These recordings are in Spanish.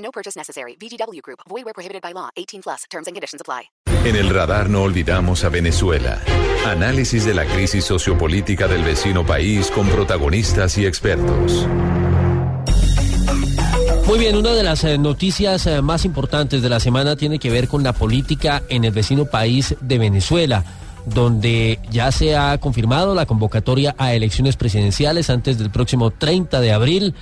No purchase necessary. VGW Group. Void where prohibited by law. 18 plus. Terms and conditions apply. En el radar no olvidamos a Venezuela. Análisis de la crisis sociopolítica del vecino país con protagonistas y expertos. Muy bien, una de las eh, noticias eh, más importantes de la semana tiene que ver con la política en el vecino país de Venezuela, donde ya se ha confirmado la convocatoria a elecciones presidenciales antes del próximo 30 de abril,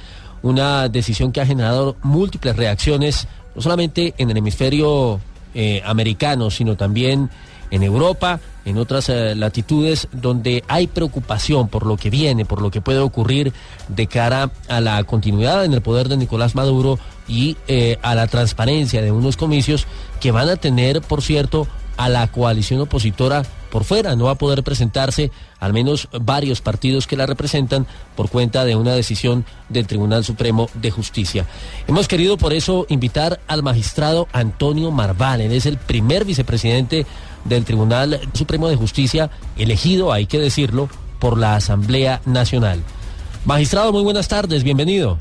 una decisión que ha generado múltiples reacciones, no solamente en el hemisferio eh, americano, sino también en Europa, en otras eh, latitudes, donde hay preocupación por lo que viene, por lo que puede ocurrir de cara a la continuidad en el poder de Nicolás Maduro y eh, a la transparencia de unos comicios que van a tener, por cierto, a la coalición opositora por fuera. No va a poder presentarse al menos varios partidos que la representan por cuenta de una decisión del Tribunal Supremo de Justicia. Hemos querido por eso invitar al magistrado Antonio Marval. Él es el primer vicepresidente del Tribunal Supremo de Justicia, elegido, hay que decirlo, por la Asamblea Nacional. Magistrado, muy buenas tardes, bienvenido.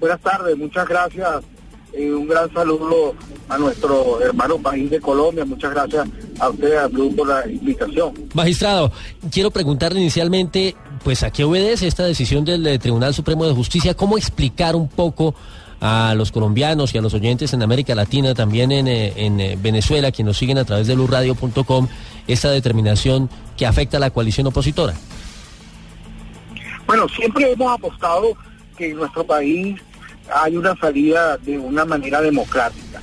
Buenas tardes, muchas gracias. Un gran saludo a nuestro hermano país de Colombia. Muchas gracias a usted, a Blue, por la invitación. Magistrado, quiero preguntarle inicialmente, pues, ¿a qué obedece esta decisión del Tribunal Supremo de Justicia? ¿Cómo explicar un poco a los colombianos y a los oyentes en América Latina, también en, eh, en eh, Venezuela, quienes nos siguen a través de lurradio.com, esta determinación que afecta a la coalición opositora? Bueno, siempre hemos apostado que en nuestro país hay una salida de una manera democrática.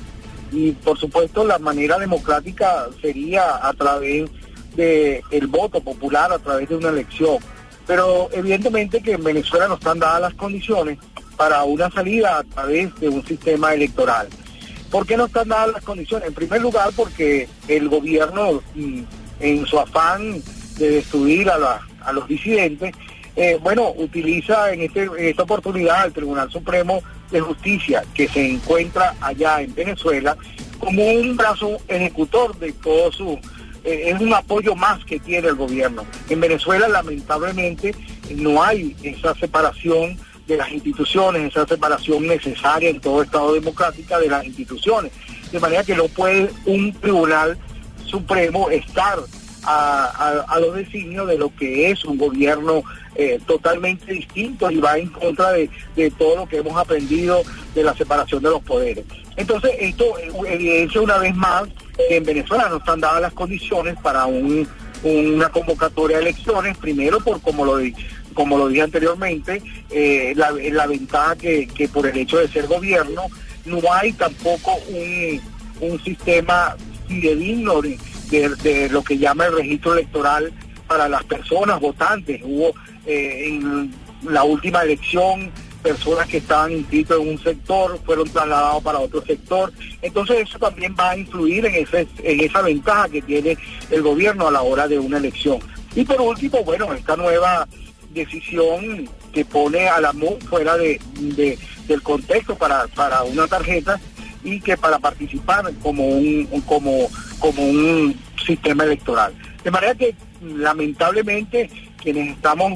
Y por supuesto la manera democrática sería a través del el voto popular, a través de una elección. Pero evidentemente que en Venezuela no están dadas las condiciones para una salida a través de un sistema electoral. ¿Por qué no están dadas las condiciones? En primer lugar, porque el gobierno, mm, en su afán de destruir a, a los disidentes, eh, bueno, utiliza en, este, esta oportunidad el Tribunal Supremo de Justicia, que se encuentra allá en Venezuela, como un brazo ejecutor de todo su... Eh, es un apoyo más que tiene el gobierno. En Venezuela, lamentablemente, no hay esa separación de las instituciones, esa separación necesaria en todo Estado democrático de las instituciones. De manera que no puede un tribunal supremo estar a, los designios de lo que es un gobierno eh, totalmente distinto y va en contra de, todo lo que hemos aprendido de la separación de los poderes. Entonces, esto evidencia una vez más que en Venezuela no están dadas las condiciones para una convocatoria de elecciones, primero por como lo como lo dije anteriormente, eh, la, ventaja que, por el hecho de ser gobierno, no hay tampoco un, sistema fidedigno de, de, lo que llama el registro electoral para las personas votantes. Hubo eh, en la última elección personas que estaban inscritos en un sector fueron trasladados para otro sector. Entonces eso también va a influir en, ese, en esa ventaja que tiene el gobierno a la hora de una elección. Y por último, bueno, esta nueva decisión que pone a la MUN fuera de, del contexto para, para una tarjeta y que para participar como un, como, como un sistema electoral. De manera que lamentablemente quienes estamos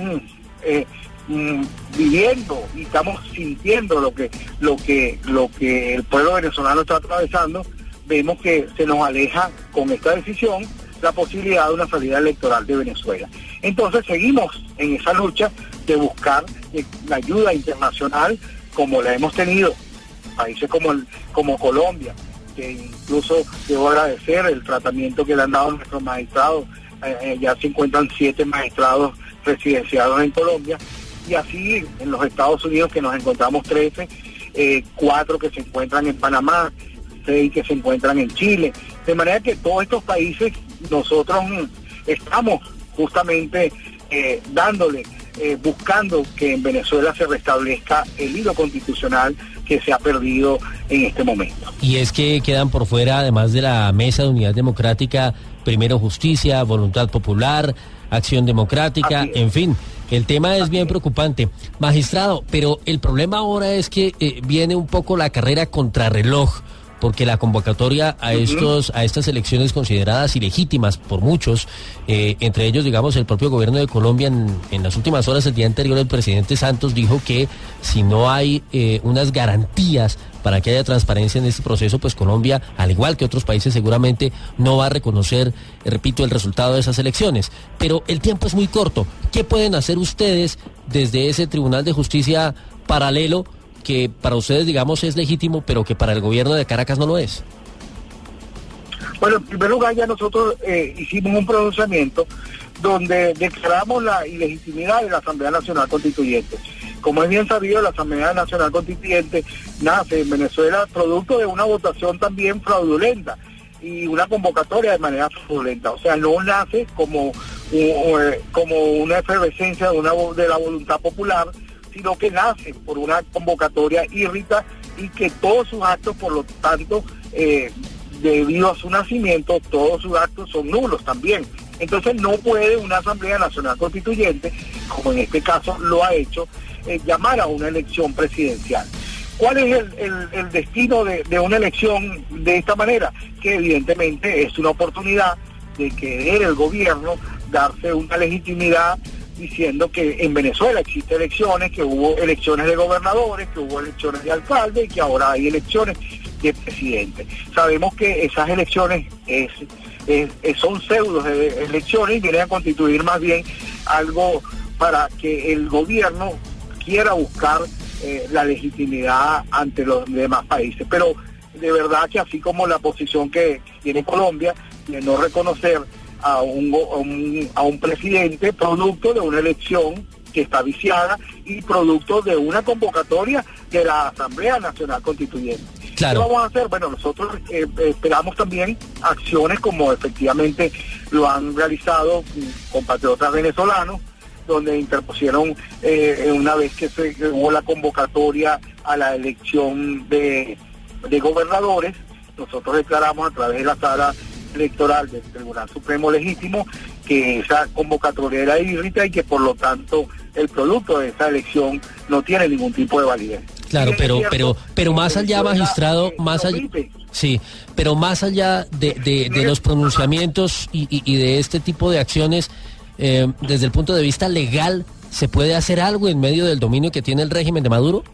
eh, mm, viviendo y estamos sintiendo lo que, lo que, lo que el pueblo venezolano está atravesando, vemos que se nos aleja con esta decisión la posibilidad de una salida electoral de Venezuela. Entonces seguimos en esa lucha de buscar la ayuda internacional como la hemos tenido, países como, como Colombia, que incluso debo agradecer el tratamiento que le han dado a nuestros magistrados, eh, eh, ya se encuentran siete magistrados residenciados en Colombia, y así en los Estados Unidos que nos encontramos 13, cuatro que se encuentran en Panamá, seis que se encuentran en Chile, de manera que todos estos países nosotros estamos justamente eh, dándole, eh, buscando que en Venezuela se restablezca el hilo constitucional que se ha perdido en este momento. Y es que quedan por fuera, además de la Mesa de Unidad Democrática, primero Justicia, Voluntad Popular, Acción Democrática, en fin. El tema es bien preocupante. Magistrado, pero el problema ahora es que eh, viene un poco la carrera contrarreloj porque la convocatoria a estos a estas elecciones consideradas ilegítimas por muchos, eh, entre ellos digamos el propio gobierno de Colombia en, las últimas horas el día anterior el presidente Santos dijo que si no hay eh, unas garantías para que haya transparencia en este proceso, pues Colombia, al igual que otros países, seguramente no va a reconocer, eh, repito, el resultado de esas elecciones. Pero el tiempo es muy corto. ¿Qué pueden hacer ustedes desde ese Tribunal de Justicia paralelo que para ustedes, digamos, es legítimo, pero que para el gobierno de Caracas no lo es? Bueno, en primer lugar ya nosotros eh, hicimos un pronunciamiento donde declaramos la ilegitimidad de la Asamblea Nacional Constituyente. Como es bien sabido, la Asamblea Nacional Constituyente nace en Venezuela producto de una votación también fraudulenta y una convocatoria de manera fraudulenta. O sea, no nace como, eh, como una efervescencia de, una, de la voluntad popular, sino que nace por una convocatoria irrita y que todos sus actos, por lo tanto, eh, debido a su nacimiento, todos sus actos son nulos también. Entonces no puede una Asamblea Nacional Constituyente, como en este caso lo ha hecho, eh, llamar a una elección presidencial. ¿Cuál es el, destino de, de, una elección de esta manera? Que evidentemente es una oportunidad de querer el gobierno darse una legitimidad diciendo que en Venezuela existen elecciones, que hubo elecciones de gobernadores, que hubo elecciones de alcalde y que ahora hay elecciones de presidente. Sabemos que esas elecciones son pseudos de elecciones y vienen a constituir más bien algo para que el gobierno quiera buscar eh, la legitimidad ante los demás países. Pero de verdad que así como la posición que tiene Colombia de no reconocer a un, a un, presidente producto de una elección que está viciada y producto de una convocatoria de la Asamblea Nacional Constituyente. Claro. ¿Qué vamos a hacer? Bueno, nosotros eh, esperamos también acciones como efectivamente lo han realizado compatriotas venezolanos, donde interpusieron eh, una vez que se hubo la convocatoria a la elección de, de gobernadores, nosotros declaramos a través de la sala electoral del Tribunal Supremo Legítimo que esa convocatoria era irrita y que por lo tanto el producto de esa elección no tiene ningún tipo de validez. Claro, pero pero pero más allá, magistrado, más allá, sí, pero más allá de, de, los pronunciamientos y, y, de este tipo de acciones, eh, desde el punto de vista legal, ¿se puede hacer algo en medio del dominio que tiene el régimen de Maduro?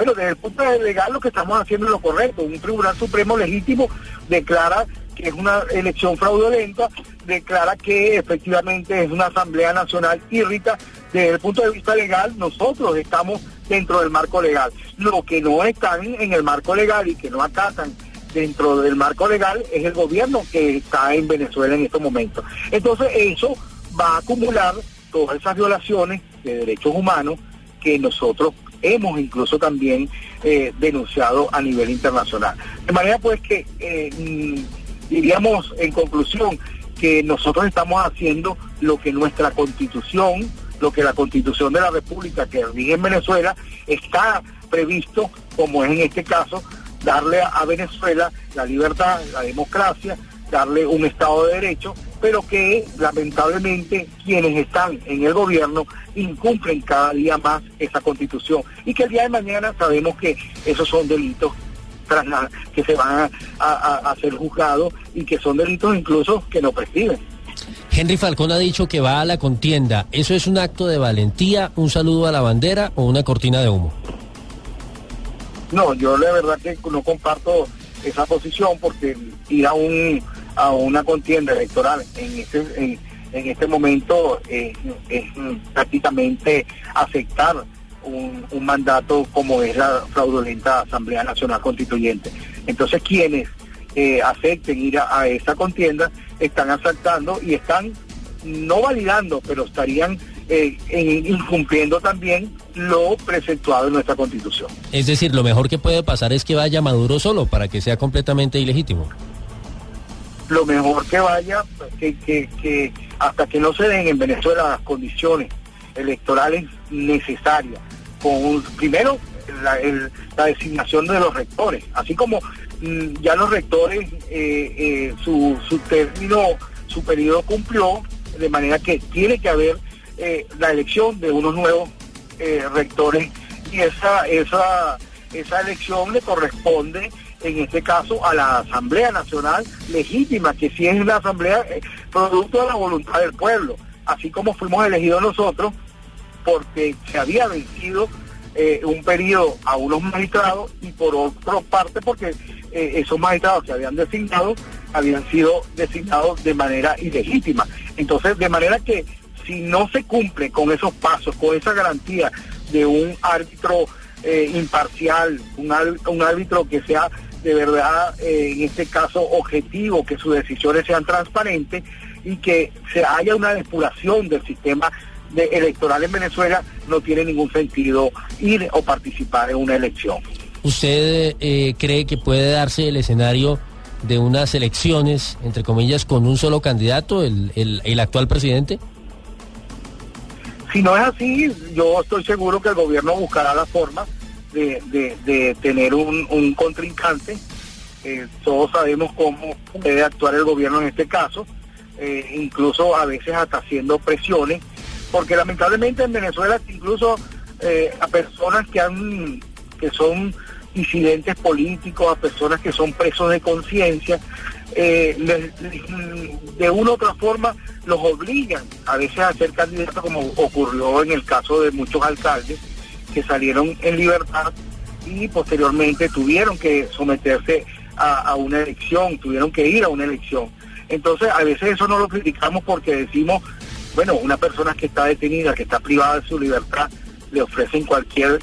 Bueno, desde el punto de legal lo que estamos haciendo es lo correcto. Un Tribunal Supremo legítimo declara que es una elección fraudulenta, declara que efectivamente es una Asamblea Nacional irrita. Desde el punto de vista legal, nosotros estamos dentro del marco legal. Lo que no están en el marco legal y que no acatan dentro del marco legal es el gobierno que está en Venezuela en estos momentos. Entonces eso va a acumular todas esas violaciones de derechos humanos que nosotros hemos incluso también eh, denunciado a nivel internacional. De manera pues que eh, mm, diríamos en conclusión que nosotros estamos haciendo lo que nuestra constitución, lo que la constitución de la República que rige en Venezuela está previsto, como es en este caso, darle a Venezuela la libertad, la democracia, darle un Estado de Derecho, pero que lamentablemente quienes están en el gobierno incumplen cada día más esa constitución y que el día de mañana sabemos que esos son delitos que se van a, ser juzgados y que son delitos incluso que no prescriben. Henry Falcón ha dicho que va a la contienda. ¿Eso es un acto de valentía, un saludo a la bandera o una cortina de humo? No, yo la verdad que no comparto esa posición porque ir a un a una contienda electoral en este en, momento es, prácticamente aceptar un, mandato como es la fraudulenta Asamblea Nacional Constituyente. Entonces quienes eh, acepten ir a, esa contienda están aceptando y están no validando, pero estarían eh, incumpliendo también lo preceptuado en nuestra constitución. Es decir, lo mejor que puede pasar es que vaya Maduro solo para que sea completamente ilegítimo lo mejor que vaya, que, que, hasta que no se den en Venezuela las condiciones electorales necesarias, con primero la, la designación de los rectores, así como mm, ya los rectores, eh, eh, su, su término, su periodo cumplió, de manera que tiene que haber eh, la elección de unos nuevos rectores y esa, esa, esa elección le corresponde en este caso a la Asamblea Nacional legítima, que sí es la Asamblea producto de la voluntad del pueblo, así como fuimos elegidos nosotros porque se había vencido eh, un periodo a unos magistrados y por otra parte porque eh, esos magistrados que habían designado habían sido designados de manera ilegítima. Entonces, de manera que si no se cumple con esos pasos, con esa garantía de un árbitro eh, imparcial, un, un, árbitro que sea de verdad, en este caso, objetivo, que sus decisiones sean transparentes y que se haya una depuración del sistema de electoral en Venezuela, no tiene ningún sentido ir o participar en una elección. ¿Usted eh, cree que puede darse el escenario de unas elecciones, entre comillas, con un solo candidato, el, el, actual presidente? Si no es así, yo estoy seguro que el gobierno buscará la forma de, tener un, contrincante. Eh, todos sabemos cómo puede actuar el gobierno en este caso, eh, incluso a veces hasta haciendo presiones porque lamentablemente en Venezuela incluso eh, a personas que han que son disidentes políticos, a personas que son presos de conciencia, de una u otra forma los obligan a veces a ser candidatos como ocurrió en el caso de muchos alcaldes que salieron en libertad y posteriormente tuvieron que someterse a, una elección, tuvieron que ir a una elección. Entonces a veces eso no lo criticamos porque decimos bueno, una persona que está detenida, que está privada de su libertad, le ofrecen cualquier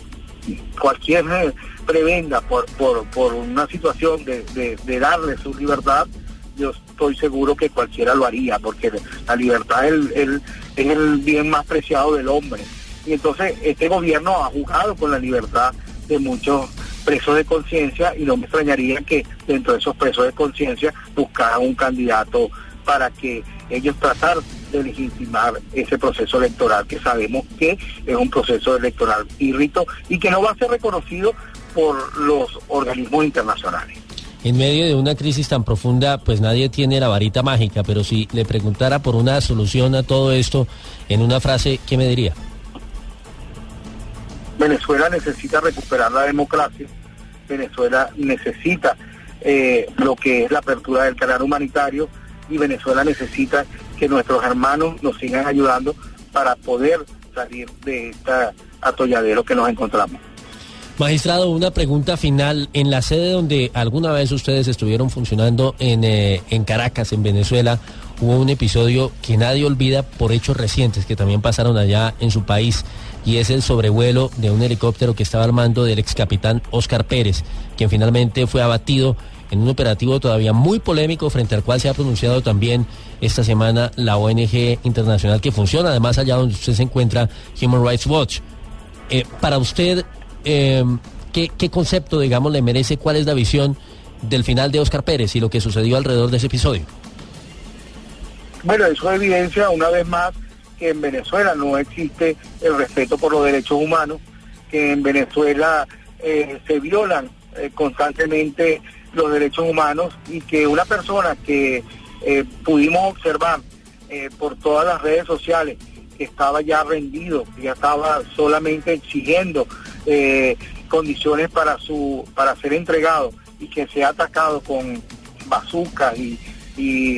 cualquier eh, prebenda por, por, por una situación de, de, darle su libertad, yo estoy seguro que cualquiera lo haría, porque la libertad es es el bien más preciado del hombre. Y entonces este gobierno ha jugado con la libertad de muchos presos de conciencia y no me extrañaría que dentro de esos presos de conciencia buscaran un candidato para que ellos trataran de legitimar ese proceso electoral que sabemos que es un proceso electoral irrito y que no va a ser reconocido por los organismos internacionales. En medio de una crisis tan profunda, pues nadie tiene la varita mágica, pero si le preguntara por una solución a todo esto en una frase, ¿qué me diría? Venezuela necesita recuperar la democracia, Venezuela necesita eh, lo que es la apertura del canal humanitario y Venezuela necesita que nuestros hermanos nos sigan ayudando para poder salir de este atolladero que nos encontramos. Magistrado, una pregunta final. En la sede donde alguna vez ustedes estuvieron funcionando en, eh, en, Caracas, en Venezuela, hubo un episodio que nadie olvida por hechos recientes que también pasaron allá en su país y es el sobrevuelo de un helicóptero que estaba al mando del ex capitán Oscar Pérez, quien finalmente fue abatido en un operativo todavía muy polémico frente al cual se ha pronunciado también esta semana la ONG internacional que funciona, además allá donde usted se encuentra, Human Rights Watch. Eh, para usted, eh, ¿qué, ¿qué, concepto, digamos, le merece, cuál es la visión del final de Oscar Pérez y lo que sucedió alrededor de ese episodio? Bueno, eso evidencia una vez más que en Venezuela no existe el respeto por los derechos humanos, que en Venezuela eh, se violan constantemente los derechos humanos y que una persona que eh, pudimos observar eh, por todas las redes sociales que estaba ya rendido, ya estaba solamente exigiendo eh, condiciones para su para ser entregado y que se ha atacado con bazucas y,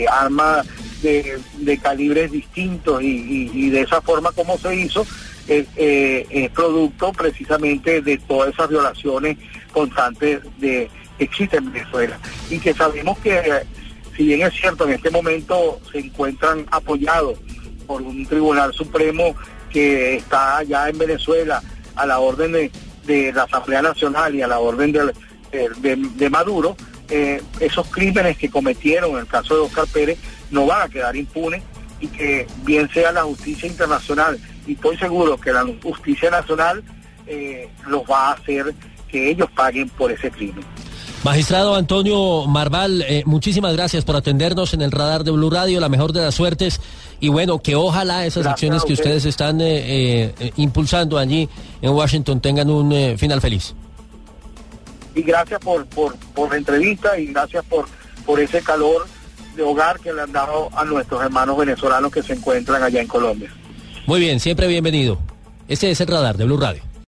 armas de, calibres distintos y, de esa forma como se hizo es producto precisamente de todas esas violaciones constantes de existe en Venezuela. Y que sabemos que si bien es cierto en este momento se encuentran apoyados por un tribunal supremo que está ya en Venezuela a la orden de, la Asamblea Nacional y a la orden de, Maduro, eh, esos crímenes que cometieron en el caso de Oscar Pérez no van a quedar impunes y que bien sea la justicia internacional y estoy seguro que la justicia nacional eh, los va a hacer que ellos paguen por ese crimen. Magistrado Antonio Marval, eh, muchísimas gracias por atendernos en el radar de Blue Radio, la mejor de las suertes Y bueno, que ojalá esas Gracias acciones que ustedes. están eh, eh, impulsando allí en Washington tengan un final feliz. Y gracias por, por, por la entrevista y gracias por, por ese calor de hogar que le han dado a nuestros hermanos venezolanos que se encuentran allá en Colombia. Muy bien, siempre bienvenido. Este es el radar de Blue Radio.